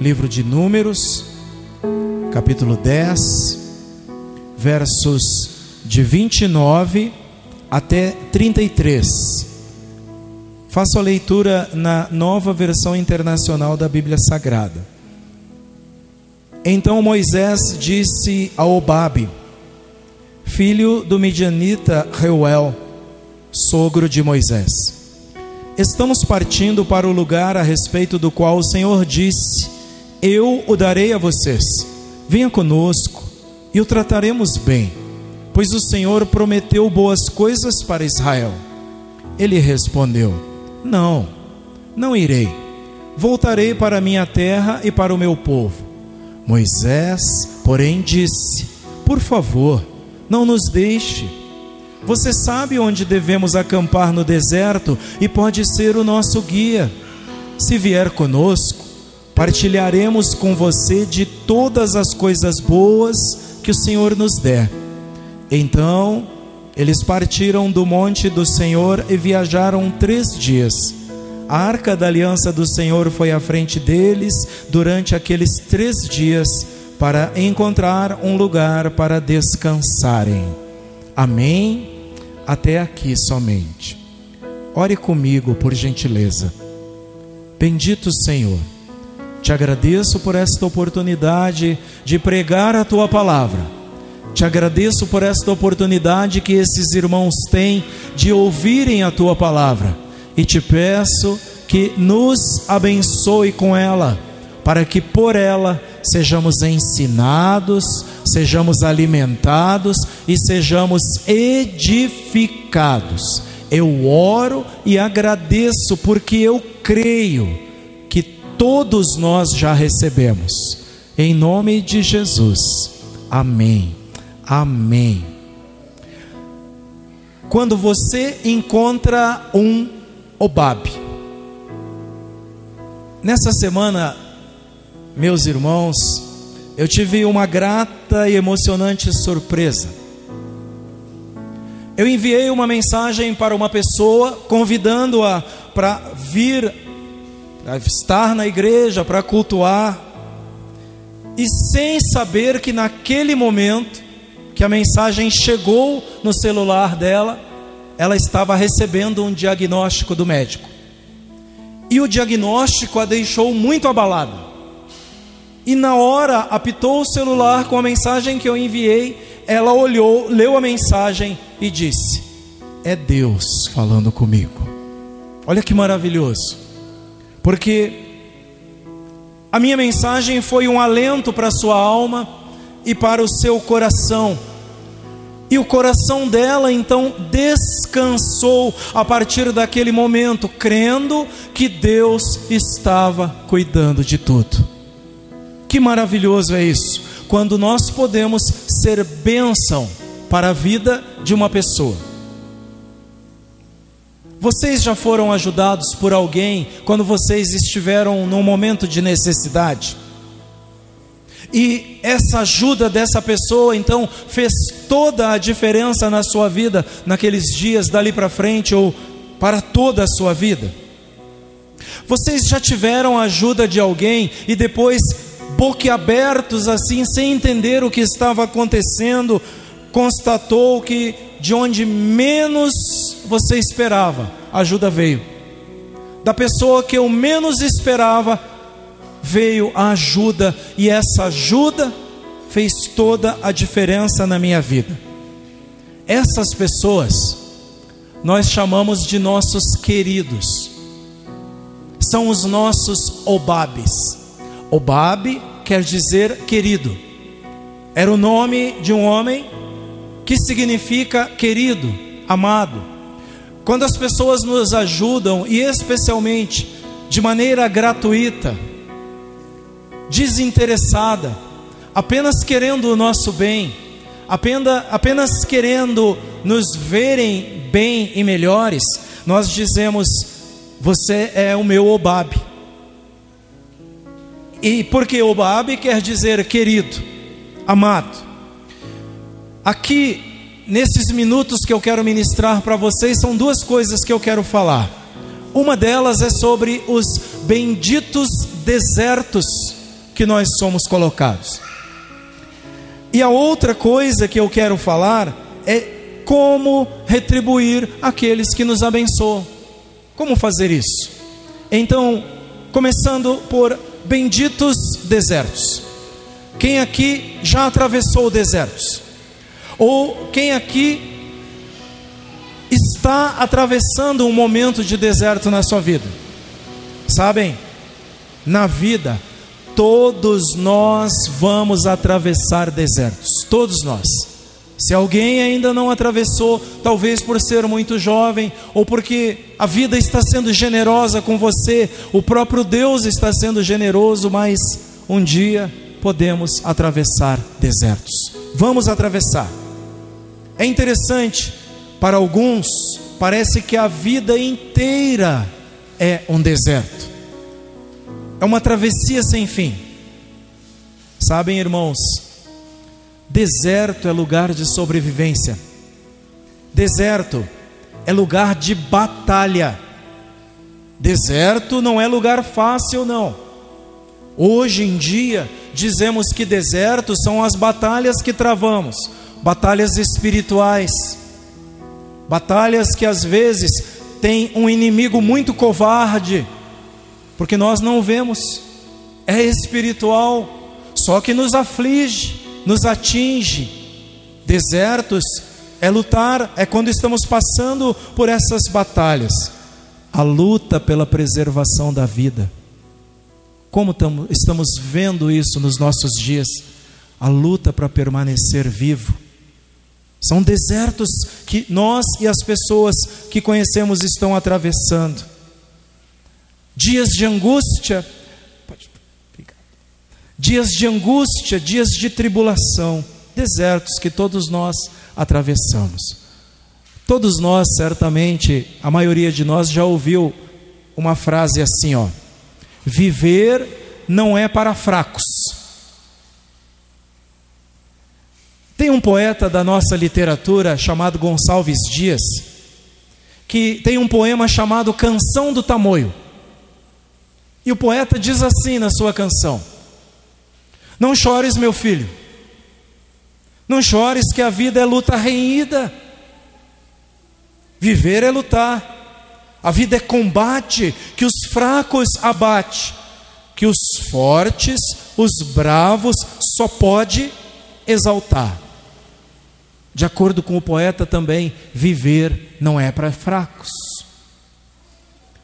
livro de Números, capítulo 10, versos de 29 até 33. Faço a leitura na nova versão internacional da Bíblia Sagrada. Então Moisés disse a Obabe, filho do midianita Reuel, sogro de Moisés: Estamos partindo para o lugar a respeito do qual o Senhor disse: Eu o darei a vocês. Venha conosco e o trataremos bem, pois o Senhor prometeu boas coisas para Israel. Ele respondeu: Não, não irei. Voltarei para minha terra e para o meu povo. Moisés, porém, disse: Por favor, não nos deixe. Você sabe onde devemos acampar no deserto e pode ser o nosso guia. Se vier conosco, partilharemos com você de todas as coisas boas que o Senhor nos der. Então, eles partiram do monte do Senhor e viajaram três dias. A arca da aliança do Senhor foi à frente deles durante aqueles três dias para encontrar um lugar para descansarem. Amém? Até aqui somente. Ore comigo, por gentileza. Bendito Senhor, te agradeço por esta oportunidade de pregar a tua palavra. Te agradeço por esta oportunidade que esses irmãos têm de ouvirem a tua palavra. E te peço que nos abençoe com ela, para que por ela sejamos ensinados, sejamos alimentados e sejamos edificados. Eu oro e agradeço porque eu creio todos nós já recebemos. Em nome de Jesus. Amém. Amém. Quando você encontra um Obabe. Nessa semana meus irmãos, eu tive uma grata e emocionante surpresa. Eu enviei uma mensagem para uma pessoa convidando-a para vir, estar na igreja, para cultuar, e sem saber que naquele momento que a mensagem chegou no celular dela, ela estava recebendo um diagnóstico do médico. E o diagnóstico a deixou muito abalada. E na hora apitou o celular com a mensagem que eu enviei. Ela olhou, leu a mensagem e disse: É Deus falando comigo. Olha que maravilhoso. Porque a minha mensagem foi um alento para a sua alma e para o seu coração. E o coração dela então descansou a partir daquele momento, crendo que Deus estava cuidando de tudo. Que maravilhoso é isso, quando nós podemos ser bênção para a vida de uma pessoa. Vocês já foram ajudados por alguém quando vocês estiveram num momento de necessidade? E essa ajuda dessa pessoa então fez toda a diferença na sua vida naqueles dias dali para frente ou para toda a sua vida? Vocês já tiveram a ajuda de alguém e depois boquiabertos assim, sem entender o que estava acontecendo, constatou que de onde menos você esperava, ajuda veio. Da pessoa que eu menos esperava, veio a ajuda, e essa ajuda fez toda a diferença na minha vida. Essas pessoas nós chamamos de nossos queridos, são os nossos obabes. Obabe quer dizer querido. Era o nome de um homem que significa querido, amado. Quando as pessoas nos ajudam, e especialmente de maneira gratuita, desinteressada, apenas querendo o nosso bem, apenas, querendo nos verem bem e melhores, nós dizemos: Você é o meu Obabe. E porque Obabe quer dizer querido, amado. Aqui, nesses minutos que eu quero ministrar para vocês, são duas coisas que eu quero falar. Uma delas é sobre os benditos desertos que nós somos colocados. E a outra coisa que eu quero falar é como retribuir aqueles que nos abençoam. Como fazer isso? Então, começando por benditos desertos. Quem aqui já atravessou desertos? Ou quem aqui está atravessando um momento de deserto na sua vida? Sabem, na vida, todos nós vamos atravessar desertos, todos nós. Se alguém ainda não atravessou, talvez por ser muito jovem, ou porque a vida está sendo generosa com você, o próprio Deus está sendo generoso, mas um dia podemos atravessar desertos. Vamos atravessar. É interessante, para alguns, parece que a vida inteira é um deserto, é uma travessia sem fim. Sabem, irmãos, Deserto é lugar de sobrevivência. Deserto é lugar de batalha. Deserto não é lugar fácil, não. Hoje em dia, dizemos que deserto são as batalhas que travamos, batalhas espirituais, batalhas que às vezes tem um inimigo muito covarde, porque nós não vemos, é espiritual, só que nos aflige nos atinge. Desertos é lutar, é quando estamos passando por essas batalhas. A luta pela preservação da vida. Como estamos vendo isso nos nossos dias? A luta para permanecer vivo. São desertos que nós e as pessoas que conhecemos estão atravessando. Dias de angústia, dias de angústia, dias de tribulação, desertos que todos nós atravessamos. Todos nós, certamente, a maioria de nós já ouviu uma frase assim, ó: Viver não é para fracos. Tem um poeta da nossa literatura chamado Gonçalves Dias, que tem um poema chamado Canção do Tamoio. E o poeta diz assim na sua canção: não chores, meu filho. Não chores, que a vida é luta renhida. Viver é lutar. A vida é combate que os fracos abate, que os fortes, os bravos, só pode exaltar. De acordo com o poeta também, viver não é para fracos.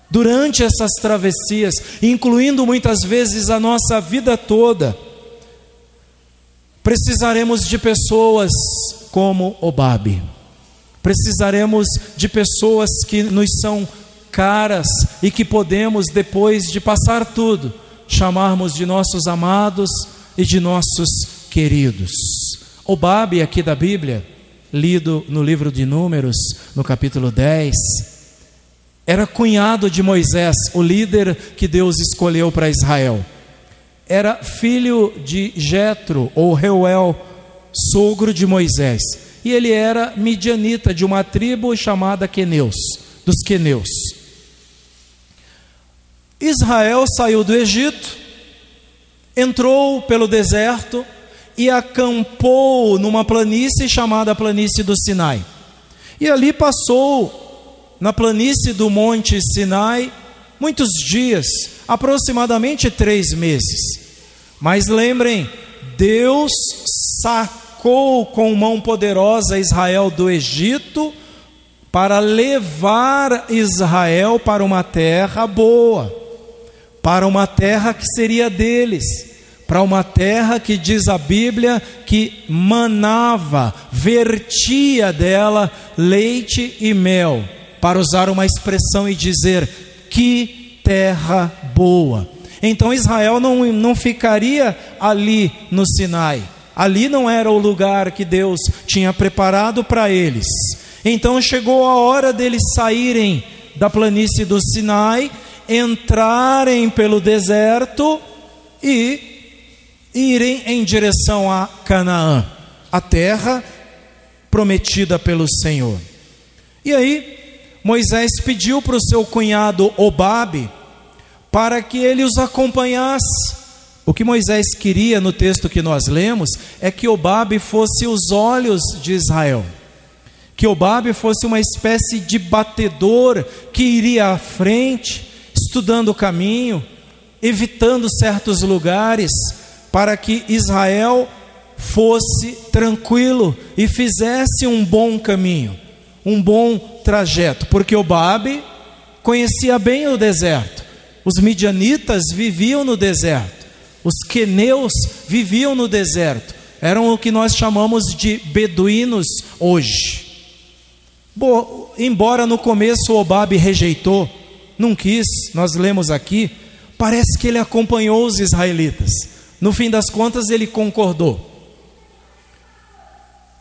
Durante essas travessias, incluindo muitas vezes a nossa vida toda, Precisaremos de pessoas como Obabe. Precisaremos de pessoas que nos são caras e que podemos, depois de passar tudo, chamarmos de nossos amados e de nossos queridos. Obabe, aqui da Bíblia, lido no livro de Números, no capítulo 10, era cunhado de Moisés, o líder que Deus escolheu para Israel era filho de Jetro ou Reuel, sogro de Moisés. E ele era midianita de uma tribo chamada Queneus, dos Queneus. Israel saiu do Egito, entrou pelo deserto e acampou numa planície chamada planície do Sinai. E ali passou na planície do Monte Sinai muitos dias, aproximadamente três meses. Mas lembrem, Deus sacou com mão poderosa Israel do Egito para levar Israel para uma terra boa, para uma terra que seria deles, para uma terra que diz a Bíblia que manava, vertia dela leite e mel, para usar uma expressão e dizer que terra boa. Então Israel não, não ficaria ali no Sinai. Ali não era o lugar que Deus tinha preparado para eles. Então chegou a hora deles saírem da planície do Sinai, entrarem pelo deserto e irem em direção a Canaã, a terra prometida pelo Senhor. E aí Moisés pediu para o seu cunhado Obabe para que ele os acompanhasse O que Moisés queria no texto que nós lemos é que Obabe fosse os olhos de Israel. Que Obabe fosse uma espécie de batedor que iria à frente, estudando o caminho, evitando certos lugares, para que Israel fosse tranquilo e fizesse um bom caminho, um bom trajeto, porque Obabe conhecia bem o deserto. Os midianitas viviam no deserto. Os queneus viviam no deserto. Eram o que nós chamamos de beduínos hoje. Bom, embora no começo Obabe rejeitou, não quis, nós lemos aqui, parece que ele acompanhou os israelitas. No fim das contas, ele concordou.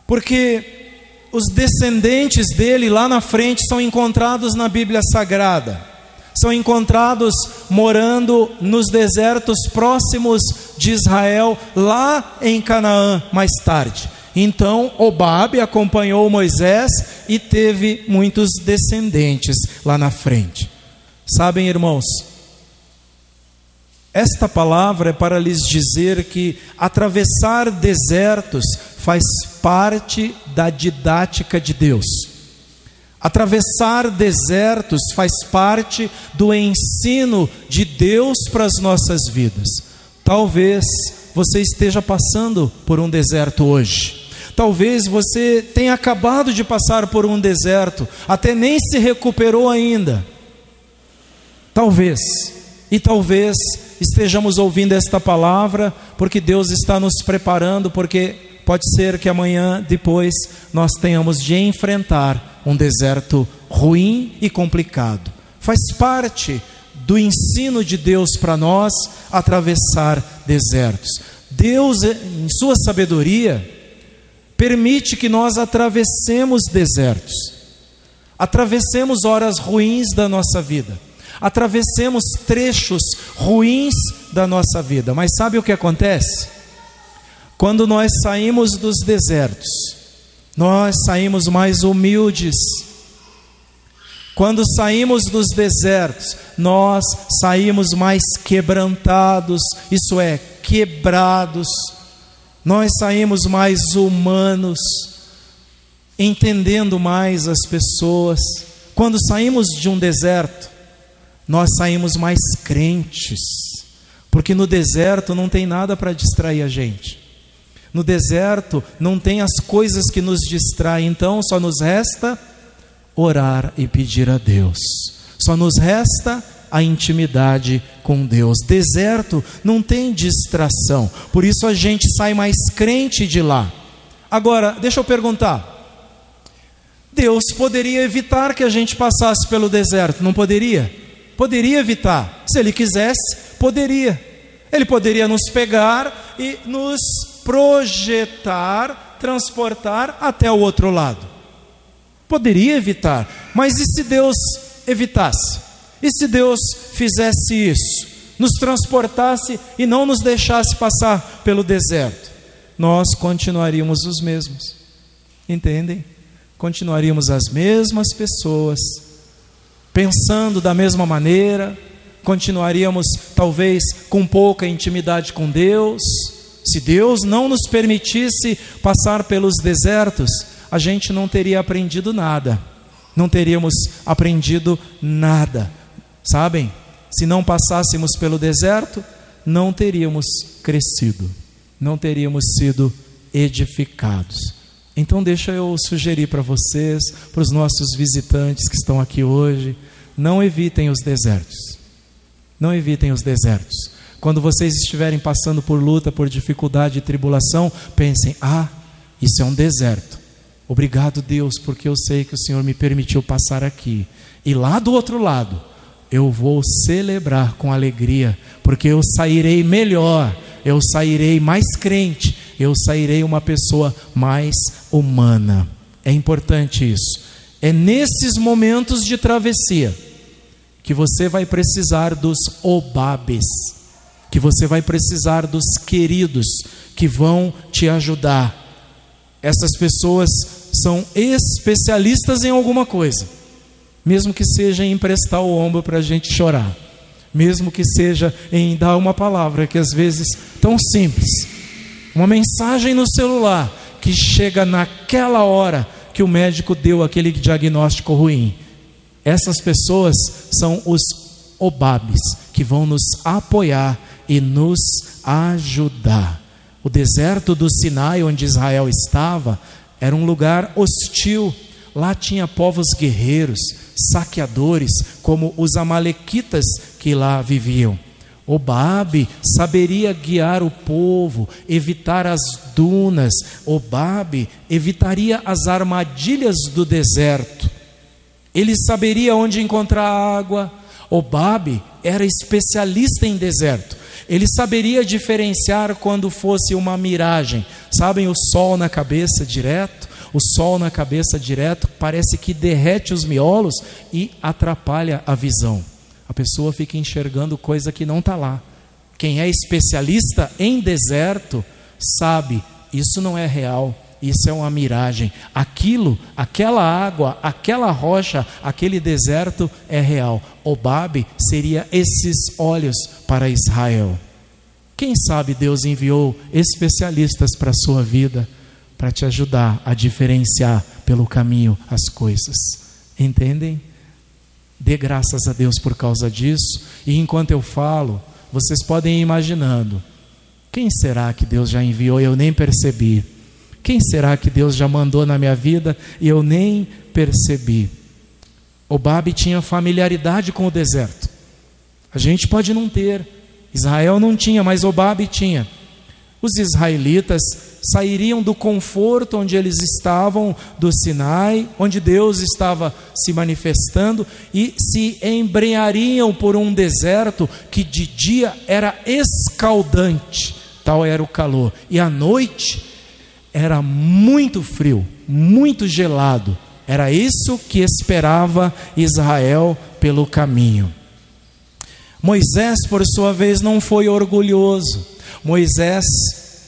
Porque os descendentes dele lá na frente são encontrados na Bíblia Sagrada, são encontrados morando nos desertos próximos de Israel, lá em Canaã, mais tarde. Então, Obabe acompanhou Moisés e teve muitos descendentes lá na frente. Sabem, irmãos, esta palavra é para lhes dizer que atravessar desertos faz parte da didática de Deus. Atravessar desertos faz parte do ensino de Deus para as nossas vidas. Talvez você esteja passando por um deserto hoje. Talvez você tenha acabado de passar por um deserto, até nem se recuperou ainda. Talvez, e talvez estejamos ouvindo esta palavra porque Deus está nos preparando, porque pode ser que amanhã, depois, nós tenhamos de enfrentar um deserto ruim e complicado. Faz parte do ensino de Deus para nós atravessar desertos. Deus, em Sua sabedoria, permite que nós atravessemos desertos, atravessemos horas ruins da nossa vida, atravessemos trechos ruins da nossa vida. Mas sabe o que acontece? Quando nós saímos dos desertos, nós saímos mais humildes. Quando saímos dos desertos, nós saímos mais quebrantados, isso é, quebrados nós saímos mais humanos, entendendo mais as pessoas. Quando saímos de um deserto, nós saímos mais crentes, porque no deserto não tem nada para distrair a gente. No deserto não tem as coisas que nos distraem, então só nos resta orar e pedir a Deus. Só nos resta a intimidade com Deus. Deserto não tem distração, por isso a gente sai mais crente de lá. Agora, deixa eu perguntar. Deus poderia evitar que a gente passasse pelo deserto, não poderia? Poderia evitar. Se Ele quisesse, poderia. Ele poderia nos pegar e nos projetar, transportar até o outro lado. Poderia evitar, mas e se Deus evitasse? E se Deus fizesse isso, nos transportasse e não nos deixasse passar pelo deserto, nós continuaríamos os mesmos. Entendem? Continuaríamos as mesmas pessoas, pensando da mesma maneira, continuaríamos talvez com pouca intimidade com Deus. Se Deus não nos permitisse passar pelos desertos, a gente não teria aprendido nada, não teríamos aprendido nada Sabem? Se não passássemos pelo deserto, não teríamos crescido, não teríamos sido edificados. Então, deixa eu sugerir para vocês, para os nossos visitantes que estão aqui hoje, não evitem os desertos. Não evitem os desertos. Quando vocês estiverem passando por luta, por dificuldade e tribulação, pensem: ah, isso é um deserto. Obrigado, Deus, porque eu sei que o Senhor me permitiu passar aqui. E lá do outro lado, eu vou celebrar com alegria, porque eu sairei melhor, eu sairei mais crente, eu sairei uma pessoa mais humana. É importante isso. É nesses momentos de travessia que você vai precisar dos obabes, que você vai precisar dos queridos que vão te ajudar. Essas pessoas são especialistas em alguma coisa mesmo que seja emprestar o ombro para a gente chorar, mesmo que seja em dar uma palavra que às vezes tão simples, uma mensagem no celular que chega naquela hora que o médico deu aquele diagnóstico ruim. Essas pessoas são os obabes que vão nos apoiar e nos ajudar. O deserto do Sinai, onde Israel estava, era um lugar hostil. Lá tinha povos guerreiros, saqueadores, como os amalequitas que lá viviam. Obabe saberia guiar o povo, evitar as dunas. Obabe evitaria as armadilhas do deserto. Ele saberia onde encontrar água. Obabe era especialista em deserto. Ele saberia diferenciar quando fosse uma miragem. Sabem, o sol na cabeça direto, o sol na cabeça direto parece que derrete os miolos e atrapalha a visão. A pessoa fica enxergando coisa que não está lá. Quem é especialista em deserto sabe, isso não é real, isso é uma miragem. Aquilo, aquela água, aquela rocha, aquele deserto é real. Obabe seria esses olhos para Israel. Quem sabe Deus enviou especialistas para a sua vida para te ajudar a diferenciar pelo caminho as coisas. Entendem? Dê graças a Deus por causa disso. E enquanto eu falo, vocês podem ir imaginando: quem será que Deus já enviou e eu nem percebi? Quem será que Deus já mandou na minha vida e eu nem percebi? Obabe tinha familiaridade com o deserto. A gente pode não ter. Israel não tinha, mas Obabe tinha. Os israelitas sairiam do conforto onde eles estavam, do Sinai, onde Deus estava se manifestando, e se embrenhariam por um deserto que de dia era escaldante, tal era o calor, e à noite era muito frio, muito gelado. Era isso que esperava Israel pelo caminho. Moisés, por sua vez, não foi orgulhoso. Moisés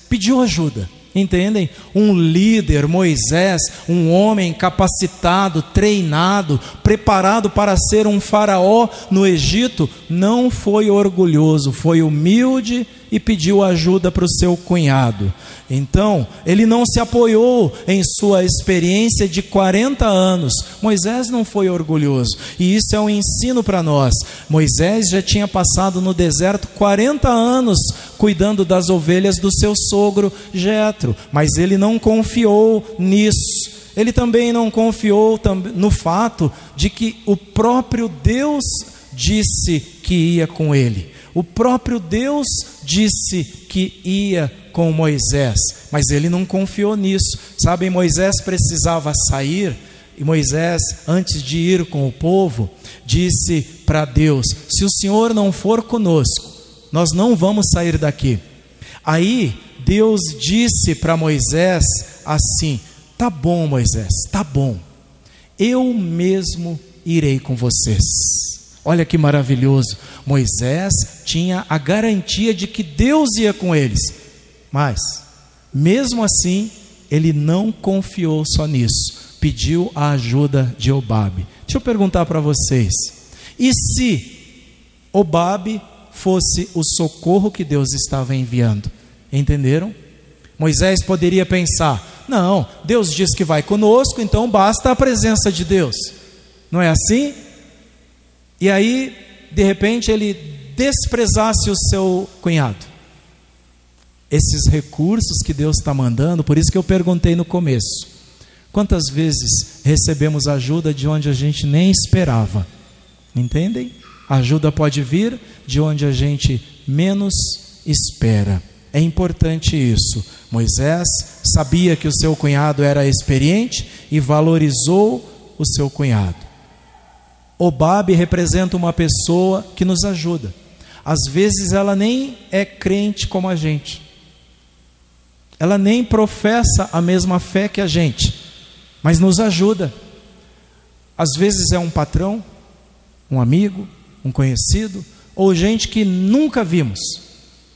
pediu ajuda. Entendem? Um líder, Moisés, um homem capacitado, treinado, preparado para ser um faraó no Egito, não foi orgulhoso, foi humilde e pediu ajuda para o seu cunhado. Então, ele não se apoiou em sua experiência de 40 anos. Moisés não foi orgulhoso, e isso é um ensino para nós. Moisés já tinha passado no deserto 40 anos cuidando das ovelhas do seu sogro Jetro, mas ele não confiou nisso. Ele também não confiou no fato de que o próprio Deus disse que ia com ele. O próprio Deus disse que ia com Moisés, mas ele não confiou nisso. Sabem, Moisés precisava sair, e Moisés, antes de ir com o povo, disse para Deus: Se o Senhor não for conosco, nós não vamos sair daqui. Aí Deus disse para Moisés assim: Tá bom, Moisés, tá bom, eu mesmo irei com vocês. Olha que maravilhoso. Moisés tinha a garantia de que Deus ia com eles. Mas, mesmo assim, ele não confiou só nisso. Pediu a ajuda de Obabe. Deixa eu perguntar para vocês. E se Obabe fosse o socorro que Deus estava enviando? Entenderam? Moisés poderia pensar: não, Deus diz que vai conosco, então basta a presença de Deus. Não é assim? E aí, de repente, ele desprezasse o seu cunhado. Esses recursos que Deus está mandando, por isso que eu perguntei no começo: quantas vezes recebemos ajuda de onde a gente nem esperava? Entendem? A ajuda pode vir de onde a gente menos espera. É importante isso. Moisés sabia que o seu cunhado era experiente e valorizou o seu cunhado. Obabe representa uma pessoa que nos ajuda. Às vezes ela nem é crente como a gente. Ela nem professa a mesma fé que a gente, mas nos ajuda. Às vezes é um patrão, um amigo, um conhecido, ou gente que nunca vimos,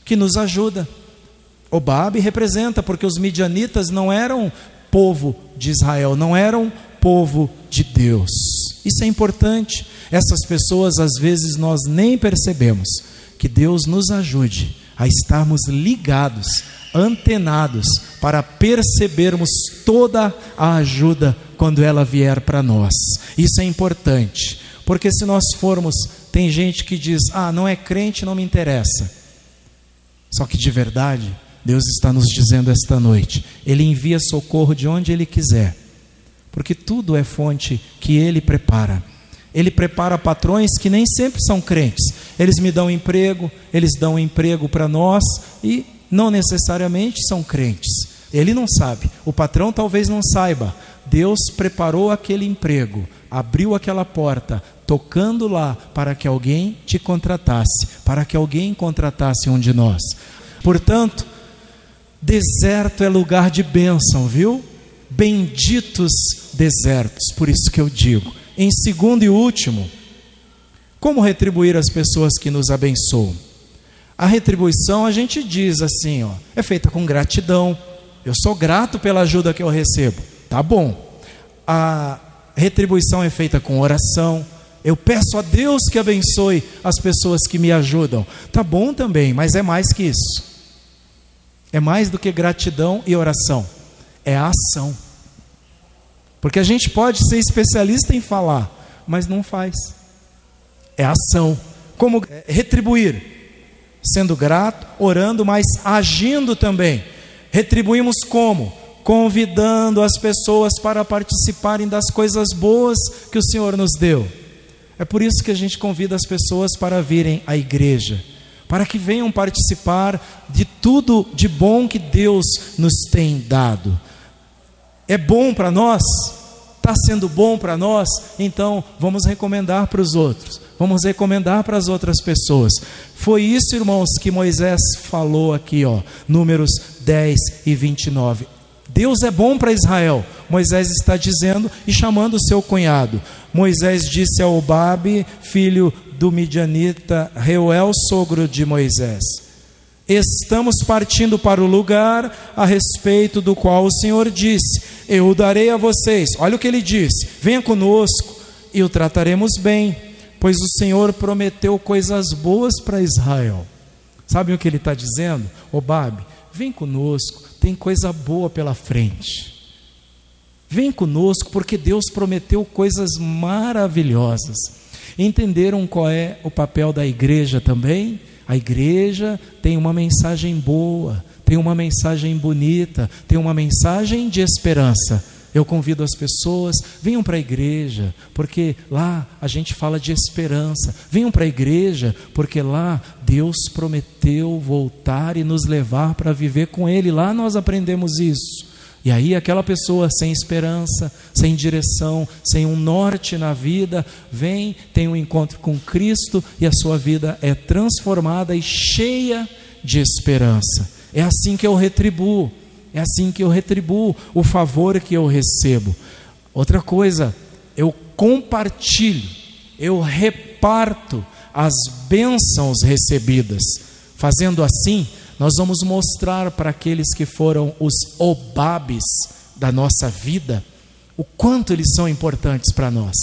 que nos ajuda. Obabe representa, porque os midianitas não eram povo de Israel, não eram povo de Deus. Isso é importante. Essas pessoas, às vezes, nós nem percebemos. Que Deus nos ajude a estarmos ligados, antenados, para percebermos toda a ajuda quando ela vier para nós. Isso é importante, porque se nós formos, tem gente que diz: ah, não é crente, não me interessa. Só que de verdade, Deus está nos dizendo esta noite: Ele envia socorro de onde Ele quiser, porque tudo é fonte que Ele prepara. Ele prepara patrões que nem sempre são crentes. Eles me dão emprego, eles dão emprego para nós e não necessariamente são crentes. Ele não sabe, o patrão talvez não saiba. Deus preparou aquele emprego, abriu aquela porta, tocando lá para que alguém te contratasse, para que alguém contratasse um de nós. Portanto, deserto é lugar de bênção, viu? Benditos desertos, por isso que eu digo em segundo e último, como retribuir as pessoas que nos abençoam? A retribuição a gente diz assim, ó, é feita com gratidão. Eu sou grato pela ajuda que eu recebo. Tá bom. A retribuição é feita com oração. Eu peço a Deus que abençoe as pessoas que me ajudam. Tá bom também, mas é mais que isso. É mais do que gratidão e oração. É a ação. Porque a gente pode ser especialista em falar, mas não faz. É ação. Como retribuir? Sendo grato, orando, mas agindo também. Retribuímos como? Convidando as pessoas para participarem das coisas boas que o Senhor nos deu. É por isso que a gente convida as pessoas para virem à igreja, para que venham participar de tudo de bom que Deus nos tem dado é bom para nós, está sendo bom para nós, então vamos recomendar para os outros, vamos recomendar para as outras pessoas. Foi isso, irmãos, que Moisés falou aqui, ó, Números 10 e 29. Deus é bom para Israel. Moisés está dizendo e chamando o seu cunhado. Moisés disse ao Babe, filho do Midianita, Reuel, sogro de Moisés: Estamos partindo para o lugar a respeito do qual o Senhor disse: Eu o darei a vocês. Olha o que ele disse: Venha conosco e o trataremos bem, pois o Senhor prometeu coisas boas para Israel. Sabe o que ele está dizendo? Obabe, vem conosco, tem coisa boa pela frente. Vem conosco, porque Deus prometeu coisas maravilhosas. Entenderam qual é o papel da igreja também? A igreja tem uma mensagem boa, tem uma mensagem bonita, tem uma mensagem de esperança. Eu convido as pessoas, venham para a igreja, porque lá a gente fala de esperança. Venham para a igreja, porque lá Deus prometeu voltar e nos levar para viver com Ele. Lá nós aprendemos isso. E aí, aquela pessoa sem esperança, sem direção, sem um norte na vida, vem, tem um encontro com Cristo e a sua vida é transformada e cheia de esperança. É assim que eu retribuo, é assim que eu retribuo o favor que eu recebo. Outra coisa, eu compartilho, eu reparto as bênçãos recebidas. Fazendo assim, nós vamos mostrar para aqueles que foram os obabes da nossa vida o quanto eles são importantes para nós.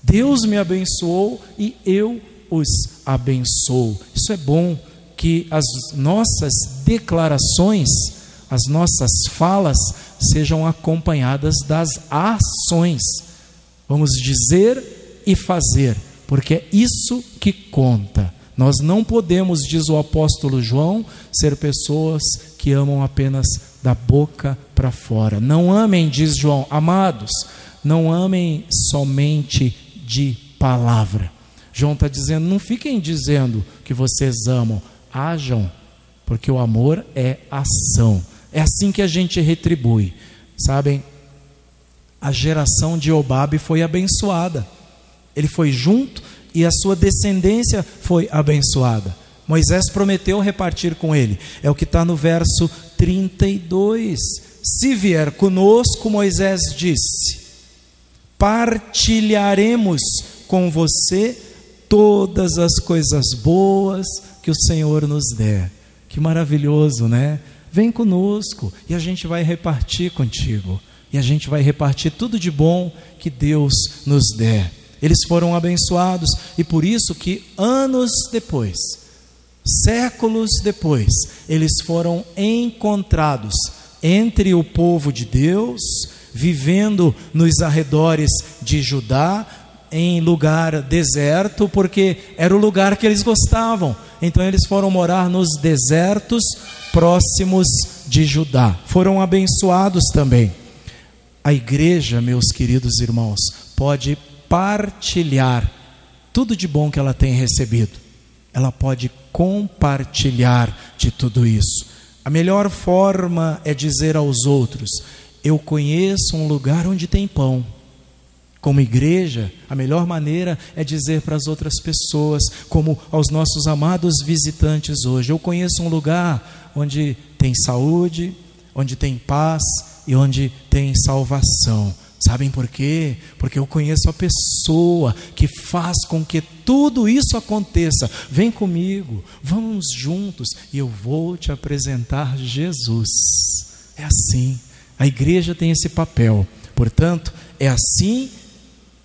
Deus me abençoou e eu os abençoo. Isso é bom que as nossas declarações, as nossas falas sejam acompanhadas das ações. Vamos dizer e fazer, porque é isso que conta. Nós não podemos, diz o apóstolo João, ser pessoas que amam apenas da boca para fora. Não amem, diz João, amados, não amem somente de palavra. João está dizendo: não fiquem dizendo que vocês amam, ajam, porque o amor é ação. É assim que a gente retribui. Sabem, a geração de Obabe foi abençoada. Ele foi junto e a sua descendência foi abençoada. Moisés prometeu repartir com ele. É o que está no verso 32. Se vier conosco, Moisés disse: partilharemos com você todas as coisas boas que o Senhor nos der. Que maravilhoso, né? Vem conosco e a gente vai repartir contigo. E a gente vai repartir tudo de bom que Deus nos der. Eles foram abençoados e por isso que anos depois, séculos depois, eles foram encontrados entre o povo de Deus, vivendo nos arredores de Judá, em lugar deserto, porque era o lugar que eles gostavam. Então eles foram morar nos desertos próximos de Judá. Foram abençoados também. A igreja, meus queridos irmãos, pode partilhar tudo de bom que ela tem recebido. Ela pode compartilhar de tudo isso. A melhor forma é dizer aos outros: Eu conheço um lugar onde tem pão. Como igreja, a melhor maneira é dizer para as outras pessoas, como aos nossos amados visitantes hoje: Eu conheço um lugar onde tem saúde, onde tem paz e onde tem salvação. Sabem por quê? Porque eu conheço a pessoa que faz com que tudo isso aconteça. Vem comigo, vamos juntos e eu vou te apresentar Jesus. É assim. A igreja tem esse papel. Portanto, é assim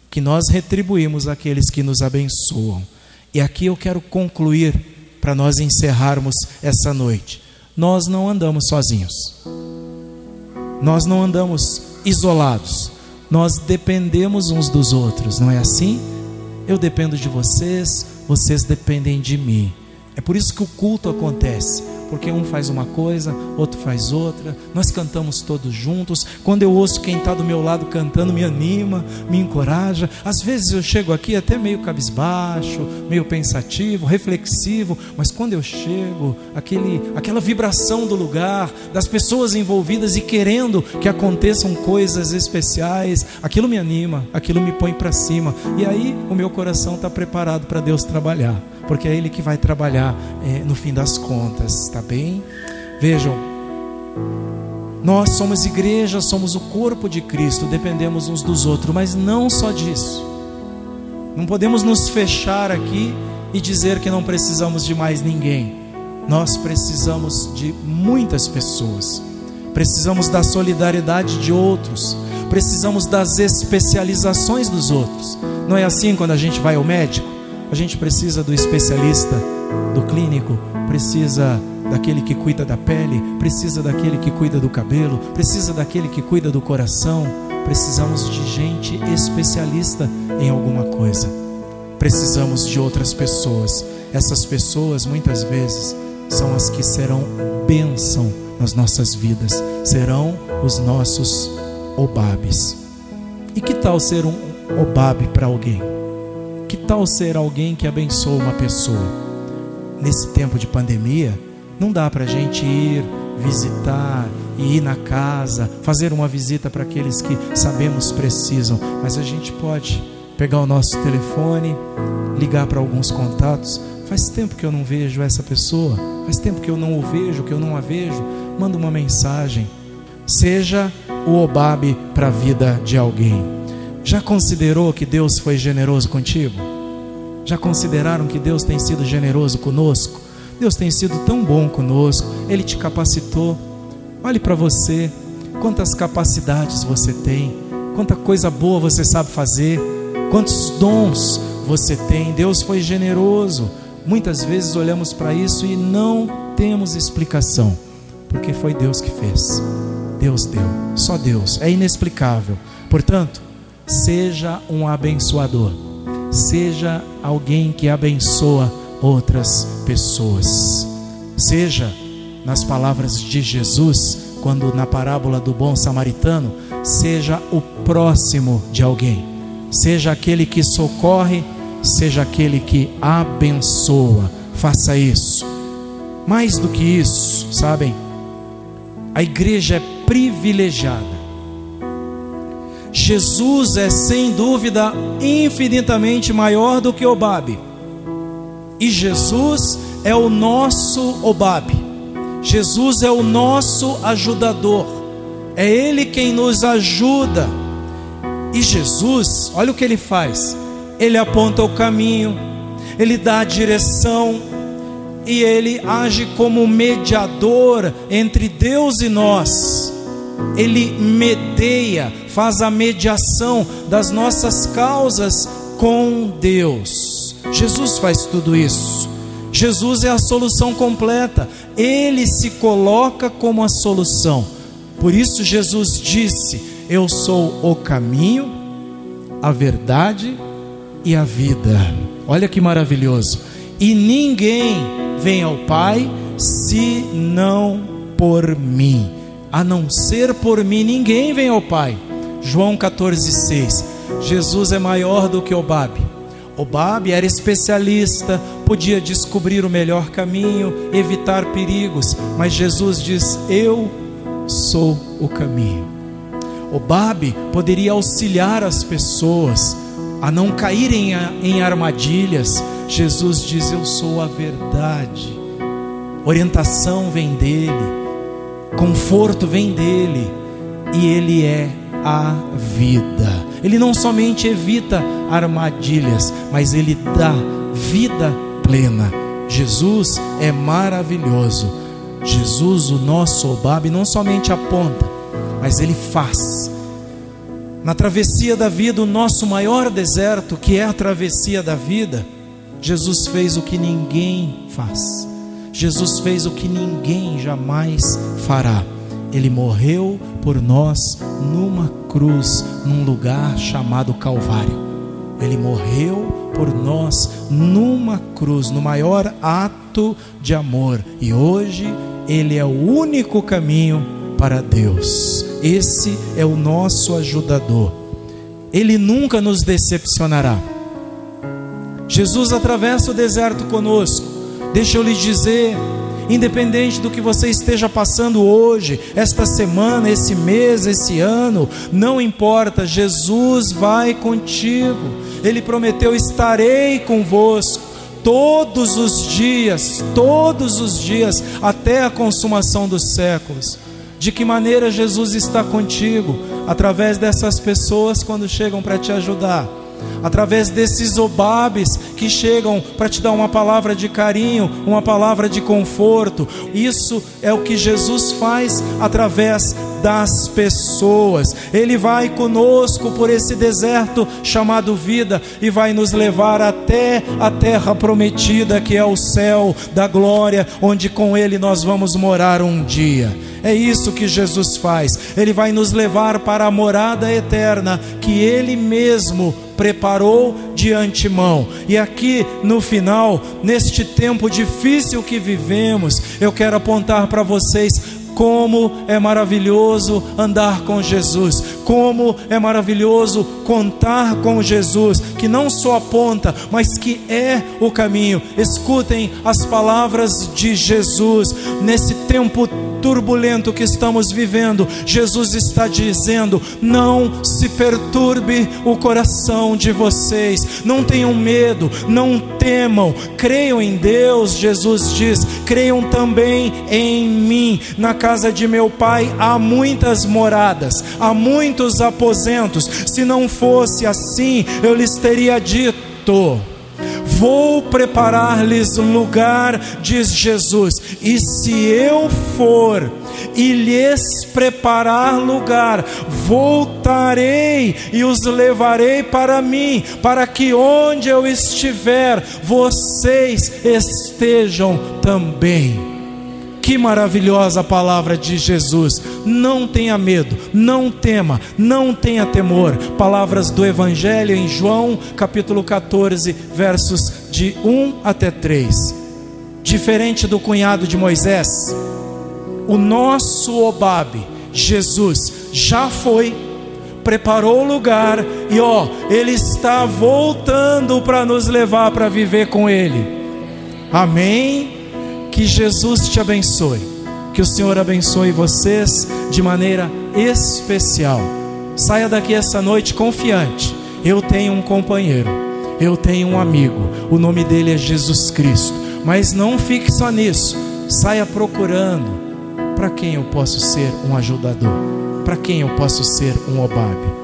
que nós retribuímos aqueles que nos abençoam. E aqui eu quero concluir para nós encerrarmos essa noite. Nós não andamos sozinhos. Nós não andamos isolados nós dependemos uns dos outros, não é assim? Eu dependo de vocês, vocês dependem de mim. É por isso que o culto acontece porque um faz uma coisa, outro faz outra, nós cantamos todos juntos. Quando eu ouço quem está do meu lado cantando, me anima, me encoraja. Às vezes eu chego aqui até meio cabisbaixo, meio pensativo, reflexivo, mas quando eu chego, aquele, aquela vibração do lugar, das pessoas envolvidas e querendo que aconteçam coisas especiais, aquilo me anima, aquilo me põe para cima, e aí o meu coração está preparado para Deus trabalhar porque é Ele que vai trabalhar é, no fim das contas, tá bem? Vejam, nós somos igreja, somos o corpo de Cristo, dependemos uns dos outros, mas não só disso. Não podemos nos fechar aqui e dizer que não precisamos de mais ninguém. Nós precisamos de muitas pessoas. Precisamos da solidariedade de outros. Precisamos das especializações dos outros. Não é assim quando a gente vai ao médico? A gente precisa do especialista, do clínico, precisa daquele que cuida da pele, precisa daquele que cuida do cabelo, precisa daquele que cuida do coração. Precisamos de gente especialista em alguma coisa. Precisamos de outras pessoas. Essas pessoas muitas vezes são as que serão bênção nas nossas vidas, serão os nossos obabes. E que tal ser um obabe para alguém? Que tal ser alguém que abençoa uma pessoa? Nesse tempo de pandemia, não dá para a gente ir visitar e ir na casa, fazer uma visita para aqueles que sabemos precisam, mas a gente pode pegar o nosso telefone, ligar para alguns contatos. Faz tempo que eu não vejo essa pessoa, faz tempo que eu não o vejo, que eu não a vejo. Manda uma mensagem. Seja o Obabe para a vida de alguém. Já considerou que Deus foi generoso contigo? Já consideraram que Deus tem sido generoso conosco? Deus tem sido tão bom conosco, Ele te capacitou. Olhe para você, quantas capacidades você tem, quanta coisa boa você sabe fazer, quantos dons você tem. Deus foi generoso. Muitas vezes olhamos para isso e não temos explicação, porque foi Deus que fez. Deus deu, só Deus, é inexplicável. Portanto, Seja um abençoador. Seja alguém que abençoa outras pessoas. Seja, nas palavras de Jesus, quando na parábola do bom samaritano, seja o próximo de alguém. Seja aquele que socorre, seja aquele que abençoa. Faça isso. Mais do que isso, sabem? A igreja é privilegiada Jesus é sem dúvida infinitamente maior do que Obabe. E Jesus é o nosso Obabe. Jesus é o nosso ajudador. É Ele quem nos ajuda. E Jesus, olha o que ele faz: Ele aponta o caminho, Ele dá a direção, e Ele age como mediador entre Deus e nós. Ele medeia, faz a mediação das nossas causas com Deus. Jesus faz tudo isso. Jesus é a solução completa. Ele se coloca como a solução. Por isso Jesus disse: Eu sou o caminho, a verdade e a vida. Olha que maravilhoso. E ninguém vem ao Pai se não por mim. A não ser por mim, ninguém vem ao Pai. João 14,6. Jesus é maior do que Obabe. Obabe era especialista, podia descobrir o melhor caminho, evitar perigos, mas Jesus diz: Eu sou o caminho. Obabe poderia auxiliar as pessoas a não caírem em armadilhas. Jesus diz: Eu sou a verdade. Orientação vem dele, conforto vem dele, e ele é a vida. Ele não somente evita armadilhas, mas ele dá vida plena. Jesus é maravilhoso. Jesus, o nosso Obabe, não somente aponta, mas ele faz. Na travessia da vida, o nosso maior deserto, que é a travessia da vida, Jesus fez o que ninguém faz. Jesus fez o que ninguém jamais fará. Ele morreu por nós numa cruz, num lugar chamado Calvário. Ele morreu por nós numa cruz, no maior ato de amor. E hoje ele é o único caminho para Deus. Esse é o nosso ajudador. Ele nunca nos decepcionará. Jesus atravessa o deserto conosco. Deixa eu lhe dizer, independente do que você esteja passando hoje, esta semana, esse mês, esse ano, não importa, Jesus vai contigo. Ele prometeu: estarei convosco todos os dias, todos os dias, até a consumação dos séculos. De que maneira Jesus está contigo? Através dessas pessoas quando chegam para te ajudar através desses obabes que chegam para te dar uma palavra de carinho, uma palavra de conforto. Isso é o que Jesus faz através das pessoas. Ele vai conosco por esse deserto chamado vida e vai nos levar até a terra prometida, que é o céu da glória, onde com Ele nós vamos morar um dia. É isso que Jesus faz. Ele vai nos levar para a morada eterna que Ele mesmo preparou de antemão. E aqui no final, neste tempo difícil que vivemos, eu quero apontar para vocês como é maravilhoso andar com Jesus, como é maravilhoso contar com Jesus, que não só aponta, mas que é o caminho. Escutem as palavras de Jesus nesse tempo turbulento que estamos vivendo, Jesus está dizendo: não se perturbe o coração de vocês, não tenham medo, não temam, creiam em Deus. Jesus diz: creiam também em mim. Na casa de meu pai há muitas moradas, há muitos aposentos. Se não fosse assim, eu lhes teria dito Vou preparar-lhes lugar, diz Jesus, e se eu for e lhes preparar lugar, voltarei e os levarei para mim, para que onde eu estiver, vocês estejam também. Que maravilhosa palavra de Jesus. Não tenha medo, não tema, não tenha temor. Palavras do Evangelho em João, capítulo 14, versos de 1 até 3. Diferente do cunhado de Moisés, o nosso Obabe, Jesus, já foi, preparou o lugar e ó, ele está voltando para nos levar para viver com ele. Amém. Que Jesus te abençoe. Que o Senhor abençoe vocês de maneira especial. Saia daqui essa noite confiante. Eu tenho um companheiro, eu tenho um amigo. O nome dele é Jesus Cristo. Mas não fique só nisso. Saia procurando para quem eu posso ser um ajudador, para quem eu posso ser um obabe.